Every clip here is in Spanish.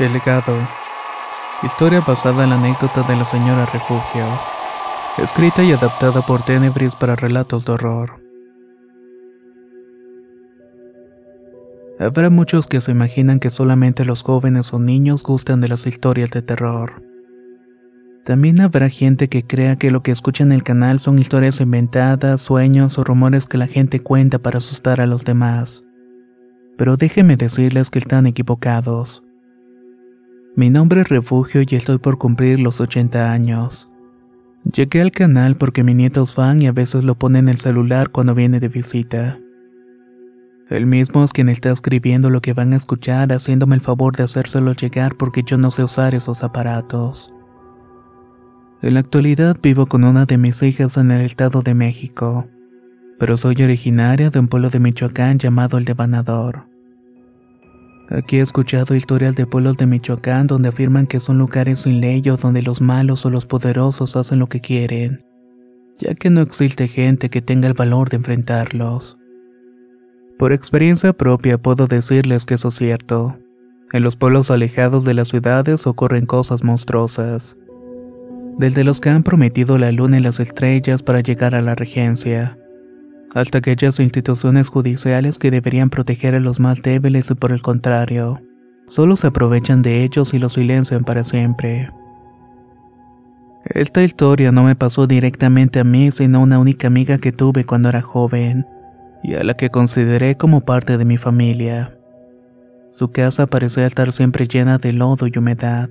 El. Historia basada en la anécdota de la señora Refugio. Escrita y adaptada por Tenebris para relatos de horror. Habrá muchos que se imaginan que solamente los jóvenes o niños gustan de las historias de terror. También habrá gente que crea que lo que escucha en el canal son historias inventadas, sueños o rumores que la gente cuenta para asustar a los demás. Pero déjenme decirles que están equivocados. Mi nombre es Refugio y estoy por cumplir los 80 años. Llegué al canal porque mi nieto es fan y a veces lo pone en el celular cuando viene de visita. El mismo es quien está escribiendo lo que van a escuchar haciéndome el favor de hacérselo llegar porque yo no sé usar esos aparatos. En la actualidad vivo con una de mis hijas en el estado de México, pero soy originaria de un pueblo de Michoacán llamado El Devanador. Aquí he escuchado historias de pueblos de Michoacán donde afirman que son lugares sin ley o donde los malos o los poderosos hacen lo que quieren, ya que no existe gente que tenga el valor de enfrentarlos. Por experiencia propia puedo decirles que eso es cierto. En los pueblos alejados de las ciudades ocurren cosas monstruosas. Desde los que han prometido la luna y las estrellas para llegar a la regencia hasta aquellas instituciones judiciales que deberían proteger a los más débiles y por el contrario, solo se aprovechan de ellos y los silencian para siempre. Esta historia no me pasó directamente a mí, sino a una única amiga que tuve cuando era joven, y a la que consideré como parte de mi familia. Su casa parecía estar siempre llena de lodo y humedad.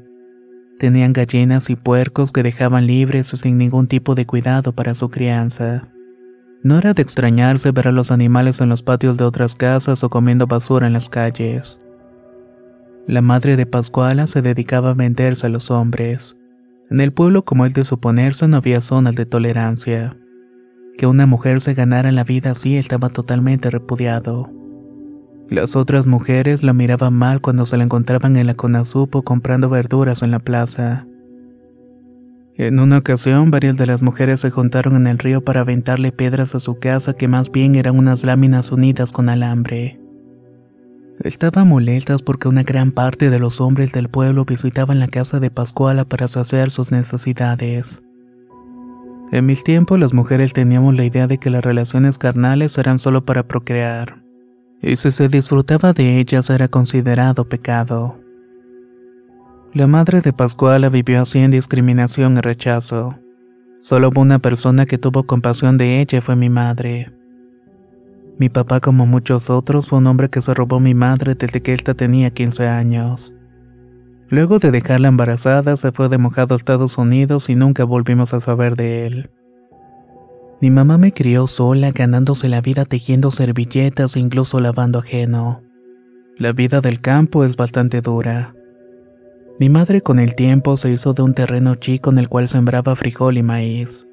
Tenían gallinas y puercos que dejaban libres sin ningún tipo de cuidado para su crianza. No era de extrañarse ver a los animales en los patios de otras casas o comiendo basura en las calles. La madre de Pascuala se dedicaba a venderse a los hombres. En el pueblo como el de suponerse no había zonas de tolerancia. Que una mujer se ganara la vida así estaba totalmente repudiado. Las otras mujeres la miraban mal cuando se la encontraban en la Conazupo comprando verduras en la plaza. En una ocasión, varias de las mujeres se juntaron en el río para aventarle piedras a su casa que más bien eran unas láminas unidas con alambre. Estaban molestas porque una gran parte de los hombres del pueblo visitaban la casa de Pascuala para saciar sus necesidades. En mis tiempos las mujeres teníamos la idea de que las relaciones carnales eran solo para procrear, y si se disfrutaba de ellas era considerado pecado. La madre de Pascuala vivió así en discriminación y rechazo. Solo una persona que tuvo compasión de ella fue mi madre. Mi papá, como muchos otros, fue un hombre que se robó a mi madre desde que ésta tenía 15 años. Luego de dejarla embarazada, se fue de mojado a Estados Unidos y nunca volvimos a saber de él. Mi mamá me crió sola, ganándose la vida tejiendo servilletas e incluso lavando ajeno. La vida del campo es bastante dura. Mi madre con el tiempo se hizo de un terreno chico en el cual sembraba frijol y maíz.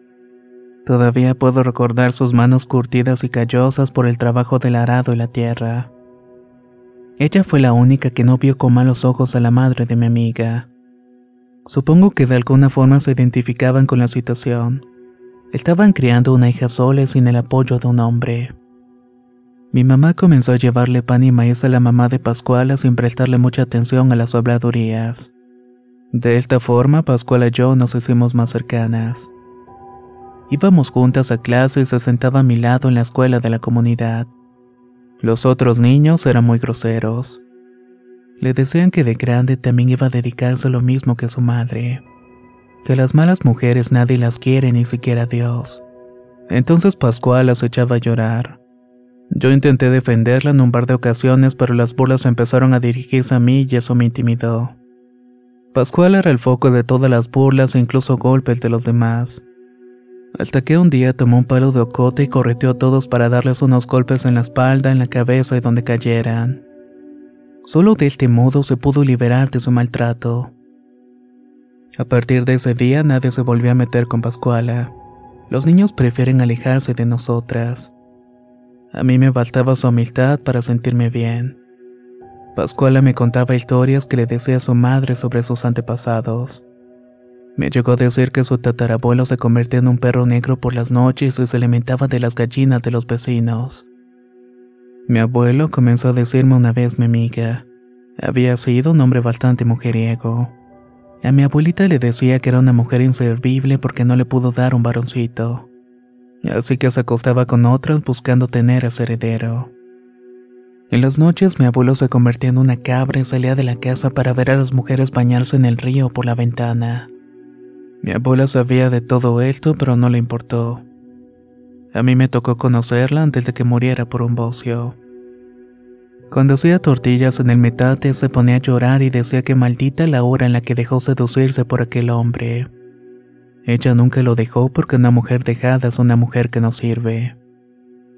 Todavía puedo recordar sus manos curtidas y callosas por el trabajo del arado y la tierra. Ella fue la única que no vio con malos ojos a la madre de mi amiga. Supongo que de alguna forma se identificaban con la situación. Estaban criando una hija sola y sin el apoyo de un hombre. Mi mamá comenzó a llevarle pan y maíz a la mamá de Pascuala sin prestarle mucha atención a las habladurías. De esta forma, Pascual y yo nos hicimos más cercanas. Íbamos juntas a clase y se sentaba a mi lado en la escuela de la comunidad. Los otros niños eran muy groseros. Le decían que de grande también iba a dedicarse a lo mismo que su madre. Que las malas mujeres nadie las quiere, ni siquiera Dios. Entonces Pascual las echaba a llorar. Yo intenté defenderla en un par de ocasiones, pero las burlas empezaron a dirigirse a mí y eso me intimidó. Pascual era el foco de todas las burlas e incluso golpes de los demás. Hasta que un día tomó un palo de ocote y correteó a todos para darles unos golpes en la espalda, en la cabeza y donde cayeran. Solo de este modo se pudo liberar de su maltrato. A partir de ese día nadie se volvió a meter con Pascuala. Los niños prefieren alejarse de nosotras. A mí me faltaba su humildad para sentirme bien. Pascuala me contaba historias que le decía a su madre sobre sus antepasados. Me llegó a decir que su tatarabuelo se convertía en un perro negro por las noches y se alimentaba de las gallinas de los vecinos. Mi abuelo comenzó a decirme una vez mi amiga. Había sido un hombre bastante mujeriego. A mi abuelita le decía que era una mujer inservible porque no le pudo dar un varoncito. Así que se acostaba con otras buscando tener a su heredero. En las noches mi abuelo se convertía en una cabra y salía de la casa para ver a las mujeres bañarse en el río por la ventana. Mi abuela sabía de todo esto, pero no le importó. A mí me tocó conocerla antes de que muriera por un bocio. Cuando hacía tortillas en el metate se ponía a llorar y decía que maldita la hora en la que dejó seducirse por aquel hombre. Ella nunca lo dejó porque una mujer dejada es una mujer que no sirve.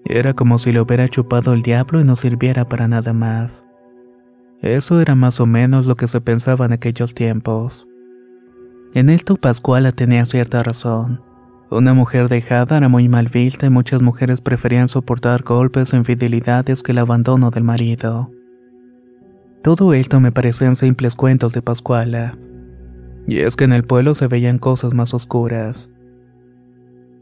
Era como si le hubiera chupado el diablo y no sirviera para nada más. Eso era más o menos lo que se pensaba en aquellos tiempos. En esto Pascuala tenía cierta razón. Una mujer dejada era muy mal vista y muchas mujeres preferían soportar golpes e infidelidades que el abandono del marido. Todo esto me parecían simples cuentos de Pascuala. Y es que en el pueblo se veían cosas más oscuras.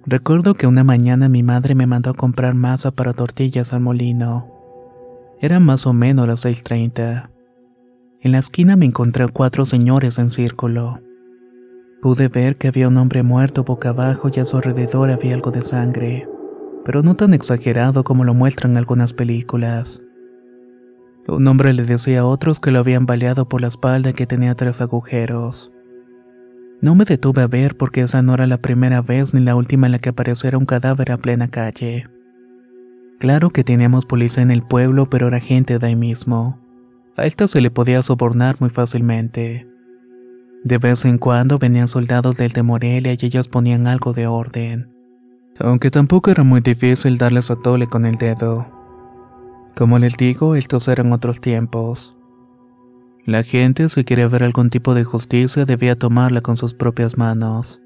Recuerdo que una mañana mi madre me mandó a comprar masa para tortillas al molino. Era más o menos las 6.30. En la esquina me encontré a cuatro señores en círculo. Pude ver que había un hombre muerto boca abajo y a su alrededor había algo de sangre, pero no tan exagerado como lo muestran algunas películas. Un hombre le decía a otros que lo habían baleado por la espalda que tenía tres agujeros. No me detuve a ver porque esa no era la primera vez ni la última en la que apareciera un cadáver a plena calle. Claro que teníamos policía en el pueblo, pero era gente de ahí mismo. A esto se le podía sobornar muy fácilmente. De vez en cuando venían soldados del de Morelia y ellos ponían algo de orden. Aunque tampoco era muy difícil darles a tole con el dedo. Como les digo, estos eran otros tiempos. La gente, si quería ver algún tipo de justicia, debía tomarla con sus propias manos.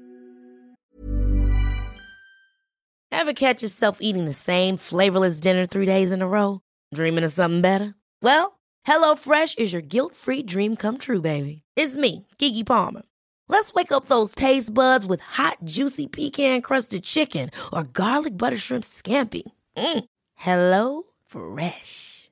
Ever catch yourself eating the same flavorless dinner three days in a row? Dreaming of something better? Well, HelloFresh is your guilt-free dream come true, baby. It's me, Kiki Palmer. Let's wake up those taste buds with hot, juicy pecan-crusted chicken or garlic butter shrimp scampi. Mm. Hello Fresh.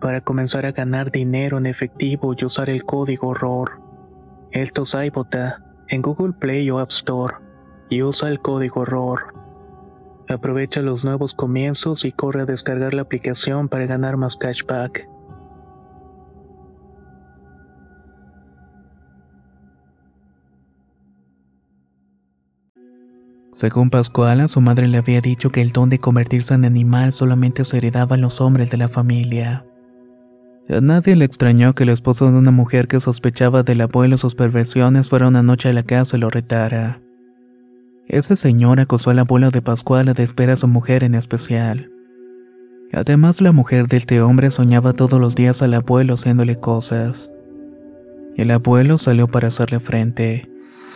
para comenzar a ganar dinero en efectivo y usar el código ROR. Esto es iBota en Google Play o App Store y usa el código ROR. Aprovecha los nuevos comienzos y corre a descargar la aplicación para ganar más cashback. Según Pascuala, su madre le había dicho que el don de convertirse en animal solamente se heredaba a los hombres de la familia. A nadie le extrañó que el esposo de una mujer que sospechaba del abuelo sus perversiones fuera una noche a la casa y lo retara. Ese señor acosó al abuelo de Pascual a desesperar a su mujer en especial. Además, la mujer de este hombre soñaba todos los días al abuelo haciéndole cosas. El abuelo salió para hacerle frente.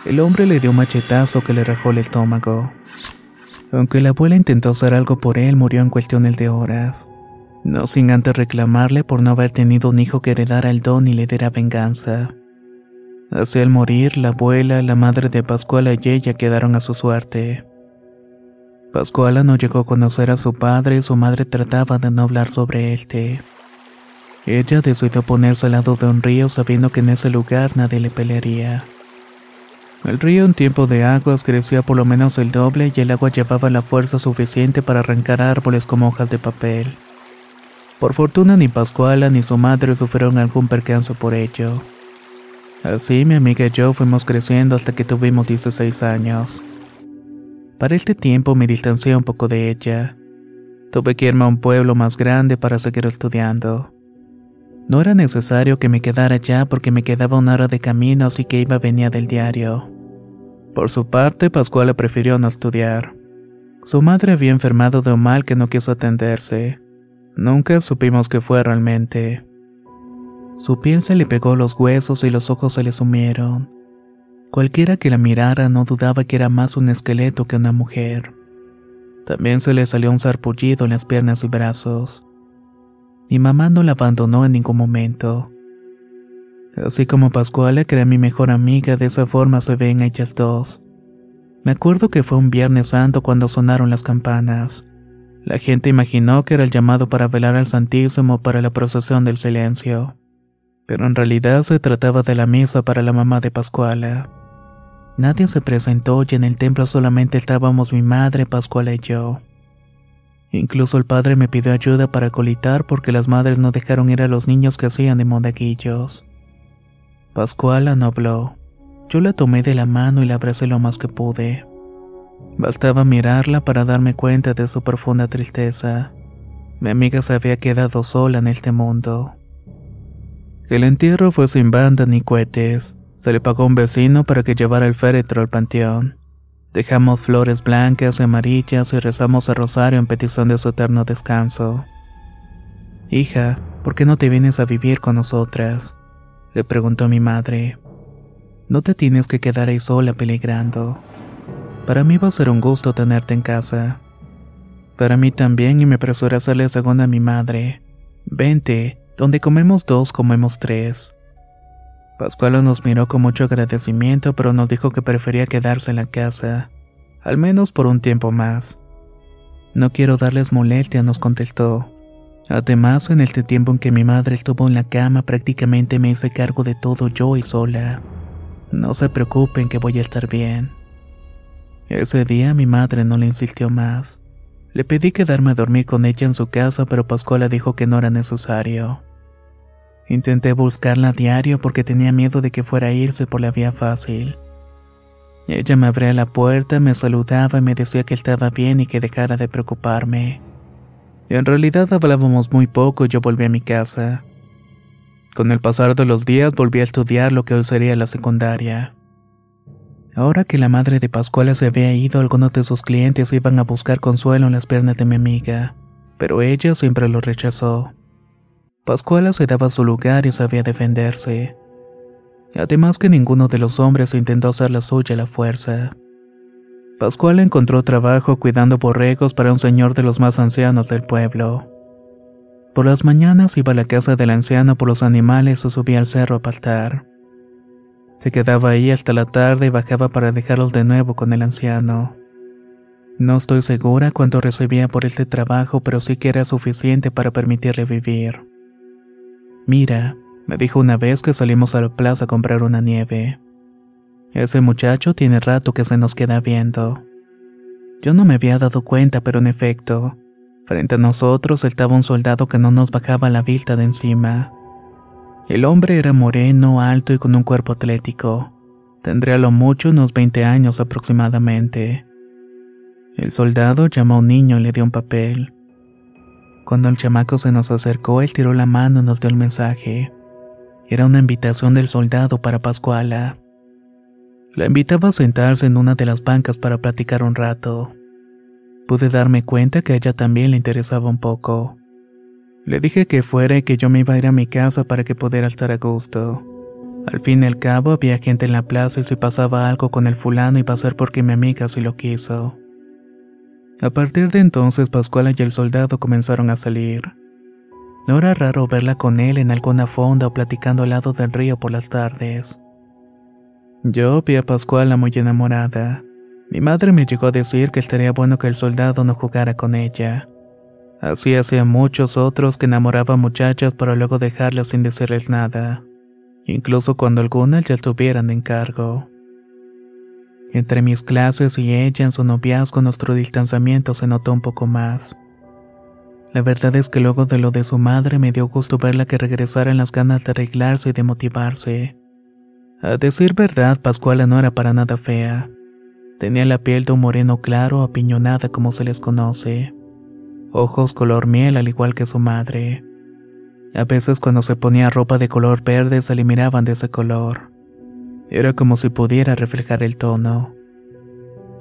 El hombre le dio un machetazo que le rajó el estómago. Aunque la abuela intentó hacer algo por él, murió en cuestiones de horas. No sin antes reclamarle por no haber tenido un hijo que heredara el don y le diera venganza. Hacia el morir, la abuela, la madre de Pascuala y ella quedaron a su suerte. Pascuala no llegó a conocer a su padre y su madre trataba de no hablar sobre él. Ella decidió ponerse al lado de un río sabiendo que en ese lugar nadie le pelearía. El río en tiempo de aguas crecía por lo menos el doble y el agua llevaba la fuerza suficiente para arrancar árboles como hojas de papel. Por fortuna ni Pascuala ni su madre sufrieron algún percance por ello. Así mi amiga y yo fuimos creciendo hasta que tuvimos 16 años. Para este tiempo me distancié un poco de ella. Tuve que irme a un pueblo más grande para seguir estudiando. No era necesario que me quedara allá porque me quedaba una hora de camino así que iba venía del diario. Por su parte, Pascuala prefirió no estudiar. Su madre había enfermado de un mal que no quiso atenderse. Nunca supimos qué fue realmente. Su piel se le pegó los huesos y los ojos se le sumieron. Cualquiera que la mirara no dudaba que era más un esqueleto que una mujer. También se le salió un sarpullido en las piernas y brazos. Mi mamá no la abandonó en ningún momento. Así como Pascuala, que era mi mejor amiga, de esa forma se ven ellas dos. Me acuerdo que fue un Viernes Santo cuando sonaron las campanas. La gente imaginó que era el llamado para velar al Santísimo para la procesión del silencio pero en realidad se trataba de la misa para la mamá de Pascuala. Nadie se presentó y en el templo solamente estábamos mi madre, Pascuala y yo. Incluso el padre me pidió ayuda para colitar porque las madres no dejaron ir a los niños que hacían de monaguillos. Pascuala no habló. Yo la tomé de la mano y la abracé lo más que pude. Bastaba mirarla para darme cuenta de su profunda tristeza. Mi amiga se había quedado sola en este mundo. El entierro fue sin banda ni cohetes. Se le pagó un vecino para que llevara el féretro al panteón. Dejamos flores blancas y amarillas y rezamos a rosario en petición de su eterno descanso. Hija, ¿por qué no te vienes a vivir con nosotras? Le preguntó mi madre. No te tienes que quedar ahí sola peligrando. Para mí va a ser un gusto tenerte en casa. Para mí también y me apresuré a hacerle segunda a mi madre. Vente, donde comemos dos, comemos tres. Pascuala nos miró con mucho agradecimiento, pero nos dijo que prefería quedarse en la casa, al menos por un tiempo más. No quiero darles molestia, nos contestó. Además, en este tiempo en que mi madre estuvo en la cama, prácticamente me hice cargo de todo yo y sola. No se preocupen que voy a estar bien. Ese día mi madre no le insistió más. Le pedí quedarme a dormir con ella en su casa, pero Pascuala dijo que no era necesario. Intenté buscarla a diario porque tenía miedo de que fuera a irse por la vía fácil. Ella me abría la puerta, me saludaba y me decía que estaba bien y que dejara de preocuparme. En realidad hablábamos muy poco y yo volví a mi casa. Con el pasar de los días volví a estudiar lo que hoy sería la secundaria. Ahora que la madre de Pascuala se había ido, algunos de sus clientes iban a buscar consuelo en las piernas de mi amiga, pero ella siempre lo rechazó. Pascuala se daba su lugar y sabía defenderse. Además que ninguno de los hombres intentó hacer la suya la fuerza. Pascual encontró trabajo cuidando borregos para un señor de los más ancianos del pueblo. Por las mañanas iba a la casa del anciano por los animales o subía al cerro a pastar. Se quedaba ahí hasta la tarde y bajaba para dejarlos de nuevo con el anciano. No estoy segura cuánto recibía por este trabajo, pero sí que era suficiente para permitirle vivir. Mira, me dijo una vez que salimos a la plaza a comprar una nieve. Ese muchacho tiene rato que se nos queda viendo. Yo no me había dado cuenta, pero en efecto, frente a nosotros estaba un soldado que no nos bajaba la vista de encima. El hombre era moreno, alto y con un cuerpo atlético. Tendría lo mucho unos 20 años aproximadamente. El soldado llamó a un niño y le dio un papel. Cuando el chamaco se nos acercó, él tiró la mano y nos dio el mensaje. Era una invitación del soldado para Pascuala. La invitaba a sentarse en una de las bancas para platicar un rato. Pude darme cuenta que a ella también le interesaba un poco. Le dije que fuera y que yo me iba a ir a mi casa para que pudiera estar a gusto. Al fin y al cabo había gente en la plaza y si pasaba algo con el fulano iba a ser porque mi amiga sí lo quiso. A partir de entonces Pascuala y el soldado comenzaron a salir. No era raro verla con él en alguna fonda o platicando al lado del río por las tardes. Yo vi a Pascuala muy enamorada. Mi madre me llegó a decir que estaría bueno que el soldado no jugara con ella. Así hacía muchos otros que enamoraban muchachas para luego dejarlas sin decirles nada, incluso cuando algunas ya estuvieran en cargo. Entre mis clases y ella en su noviazgo nuestro distanciamiento se notó un poco más. La verdad es que luego de lo de su madre me dio gusto verla que regresara en las ganas de arreglarse y de motivarse. A decir verdad, Pascuala no era para nada fea. Tenía la piel de un moreno claro, apiñonada como se les conoce. Ojos color miel al igual que su madre. A veces cuando se ponía ropa de color verde se le miraban de ese color. Era como si pudiera reflejar el tono.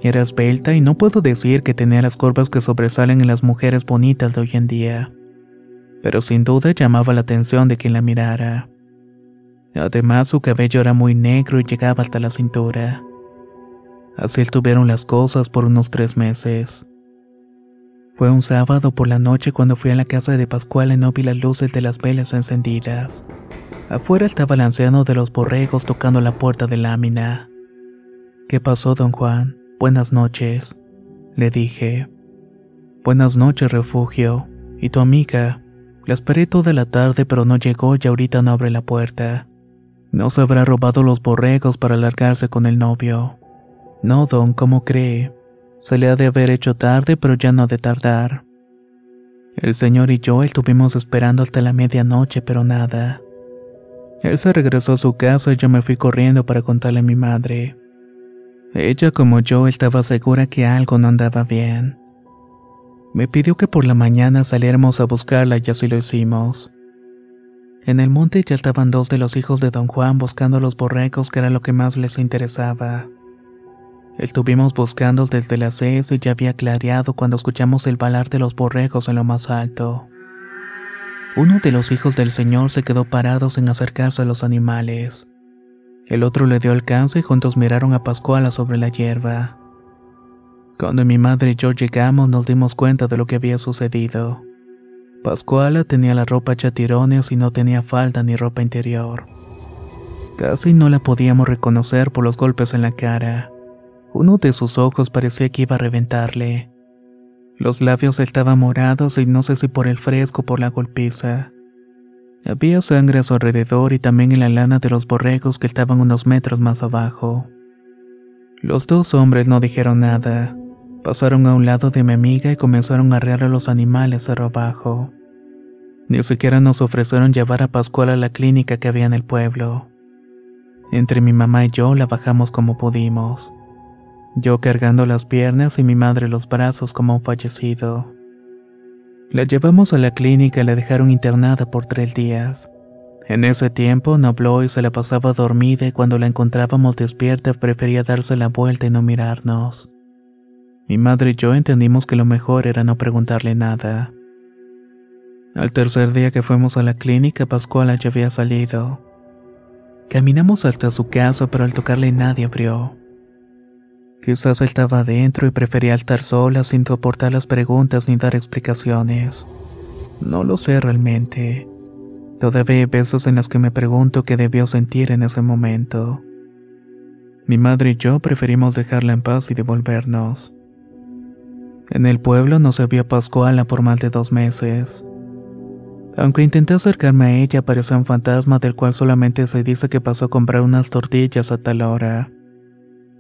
Era esbelta y no puedo decir que tenía las curvas que sobresalen en las mujeres bonitas de hoy en día, pero sin duda llamaba la atención de quien la mirara. Además su cabello era muy negro y llegaba hasta la cintura. Así estuvieron las cosas por unos tres meses. Fue un sábado por la noche cuando fui a la casa de Pascual y no vi las luces de las velas encendidas. Afuera estaba el anciano de los borregos tocando la puerta de lámina. ¿Qué pasó, don Juan? Buenas noches, le dije. Buenas noches, refugio. ¿Y tu amiga? La esperé toda la tarde, pero no llegó y ahorita no abre la puerta. No se habrá robado los borregos para largarse con el novio. No, don, ¿cómo cree? Se le ha de haber hecho tarde, pero ya no ha de tardar. El señor y yo estuvimos esperando hasta la medianoche, pero nada. Él se regresó a su casa y yo me fui corriendo para contarle a mi madre. Ella como yo estaba segura que algo no andaba bien. Me pidió que por la mañana saliéramos a buscarla y así lo hicimos. En el monte ya estaban dos de los hijos de don Juan buscando los borregos que era lo que más les interesaba. Estuvimos buscando desde las seis y ya había clareado cuando escuchamos el balar de los borregos en lo más alto. Uno de los hijos del señor se quedó parado sin acercarse a los animales. El otro le dio alcance y juntos miraron a Pascuala sobre la hierba. Cuando mi madre y yo llegamos nos dimos cuenta de lo que había sucedido. Pascuala tenía la ropa hecha tirones y no tenía falda ni ropa interior. Casi no la podíamos reconocer por los golpes en la cara. Uno de sus ojos parecía que iba a reventarle. Los labios estaban morados y no sé si por el fresco o por la golpiza. Había sangre a su alrededor y también en la lana de los borregos que estaban unos metros más abajo. Los dos hombres no dijeron nada. Pasaron a un lado de mi amiga y comenzaron a arrear a los animales a abajo. Ni siquiera nos ofrecieron llevar a Pascual a la clínica que había en el pueblo. Entre mi mamá y yo la bajamos como pudimos. Yo cargando las piernas y mi madre los brazos como un fallecido. La llevamos a la clínica y la dejaron internada por tres días. En ese tiempo no habló y se la pasaba dormida y cuando la encontrábamos despierta prefería darse la vuelta y no mirarnos. Mi madre y yo entendimos que lo mejor era no preguntarle nada. Al tercer día que fuimos a la clínica, Pascuala ya había salido. Caminamos hasta su casa, pero al tocarle nadie abrió. Quizás estaba adentro y prefería estar sola sin soportar las preguntas ni dar explicaciones. No lo sé realmente. Todavía hay veces en las que me pregunto qué debió sentir en ese momento. Mi madre y yo preferimos dejarla en paz y devolvernos. En el pueblo no se vio a Pascuala por más de dos meses. Aunque intenté acercarme a ella, apareció un fantasma del cual solamente se dice que pasó a comprar unas tortillas a tal hora.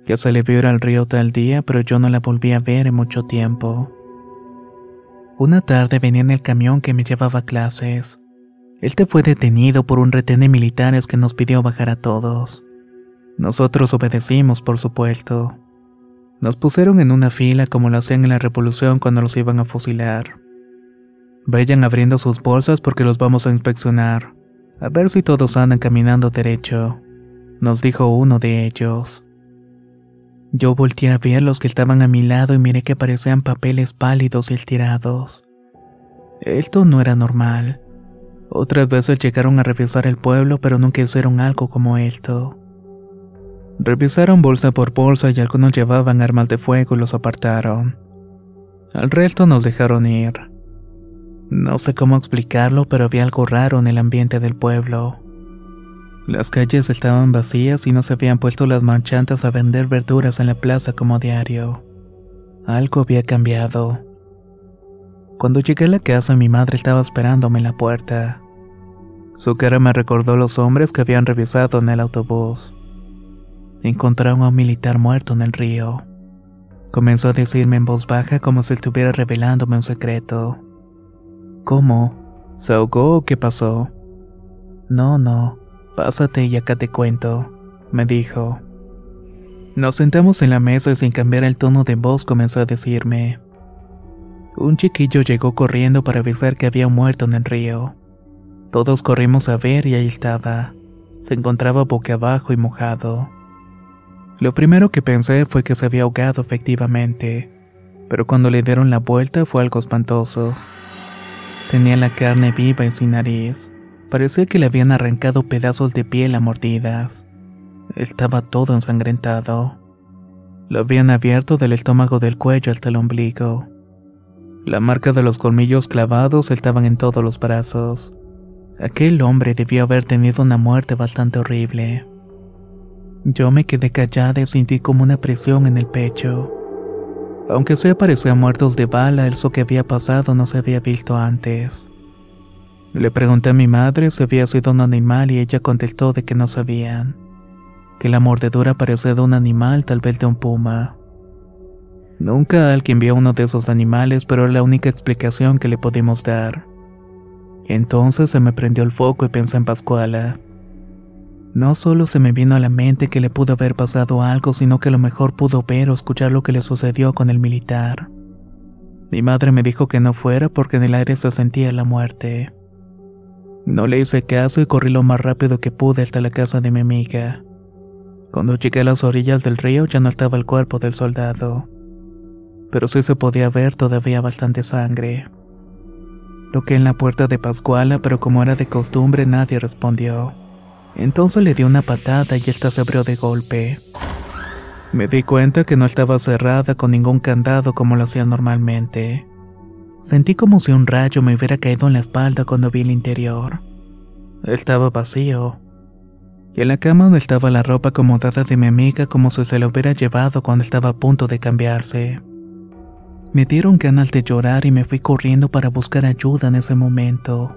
Que se le vio ir al río tal día, pero yo no la volví a ver en mucho tiempo. Una tarde venía en el camión que me llevaba a clases. Este fue detenido por un retén de militares que nos pidió bajar a todos. Nosotros obedecimos, por supuesto. Nos pusieron en una fila como lo hacían en la revolución cuando los iban a fusilar. Vayan abriendo sus bolsas porque los vamos a inspeccionar. A ver si todos andan caminando derecho, nos dijo uno de ellos. Yo volteé a ver los que estaban a mi lado y miré que parecían papeles pálidos y estirados. Esto no era normal. Otras veces llegaron a revisar el pueblo, pero nunca hicieron algo como esto. Revisaron bolsa por bolsa y algunos llevaban armas de fuego y los apartaron. Al resto nos dejaron ir. No sé cómo explicarlo, pero había algo raro en el ambiente del pueblo. Las calles estaban vacías y no se habían puesto las marchantes a vender verduras en la plaza como diario. Algo había cambiado. Cuando llegué a la casa mi madre estaba esperándome en la puerta. Su cara me recordó los hombres que habían revisado en el autobús. Encontraron a un militar muerto en el río. Comenzó a decirme en voz baja como si estuviera revelándome un secreto. ¿Cómo? ¿Se ahogó o qué pasó? No, no, pásate y acá te cuento, me dijo. Nos sentamos en la mesa y sin cambiar el tono de voz comenzó a decirme. Un chiquillo llegó corriendo para avisar que había muerto en el río. Todos corrimos a ver y ahí estaba. Se encontraba boca abajo y mojado. Lo primero que pensé fue que se había ahogado efectivamente, pero cuando le dieron la vuelta fue algo espantoso. Tenía la carne viva y sin nariz. Parecía que le habían arrancado pedazos de piel a mordidas. Estaba todo ensangrentado. Lo habían abierto del estómago del cuello hasta el ombligo. La marca de los colmillos clavados estaban en todos los brazos. Aquel hombre debió haber tenido una muerte bastante horrible. Yo me quedé callada y sentí como una presión en el pecho. Aunque se parecía muertos de bala, eso que había pasado no se había visto antes. Le pregunté a mi madre si había sido un animal y ella contestó de que no sabían. Que la mordedura parecía de un animal, tal vez de un puma. Nunca alguien vio uno de esos animales, pero era la única explicación que le pudimos dar. Entonces se me prendió el foco y pensé en Pascuala. No solo se me vino a la mente que le pudo haber pasado algo, sino que a lo mejor pudo ver o escuchar lo que le sucedió con el militar. Mi madre me dijo que no fuera porque en el aire se sentía la muerte. No le hice caso y corrí lo más rápido que pude hasta la casa de mi amiga. Cuando llegué a las orillas del río ya no estaba el cuerpo del soldado, pero sí se podía ver todavía bastante sangre. Toqué en la puerta de Pascuala, pero como era de costumbre nadie respondió. Entonces le di una patada y esta se abrió de golpe. Me di cuenta que no estaba cerrada con ningún candado como lo hacía normalmente. Sentí como si un rayo me hubiera caído en la espalda cuando vi el interior. Estaba vacío. Y en la cama donde estaba la ropa acomodada de mi amiga como si se la hubiera llevado cuando estaba a punto de cambiarse. Me dieron ganas de llorar y me fui corriendo para buscar ayuda en ese momento.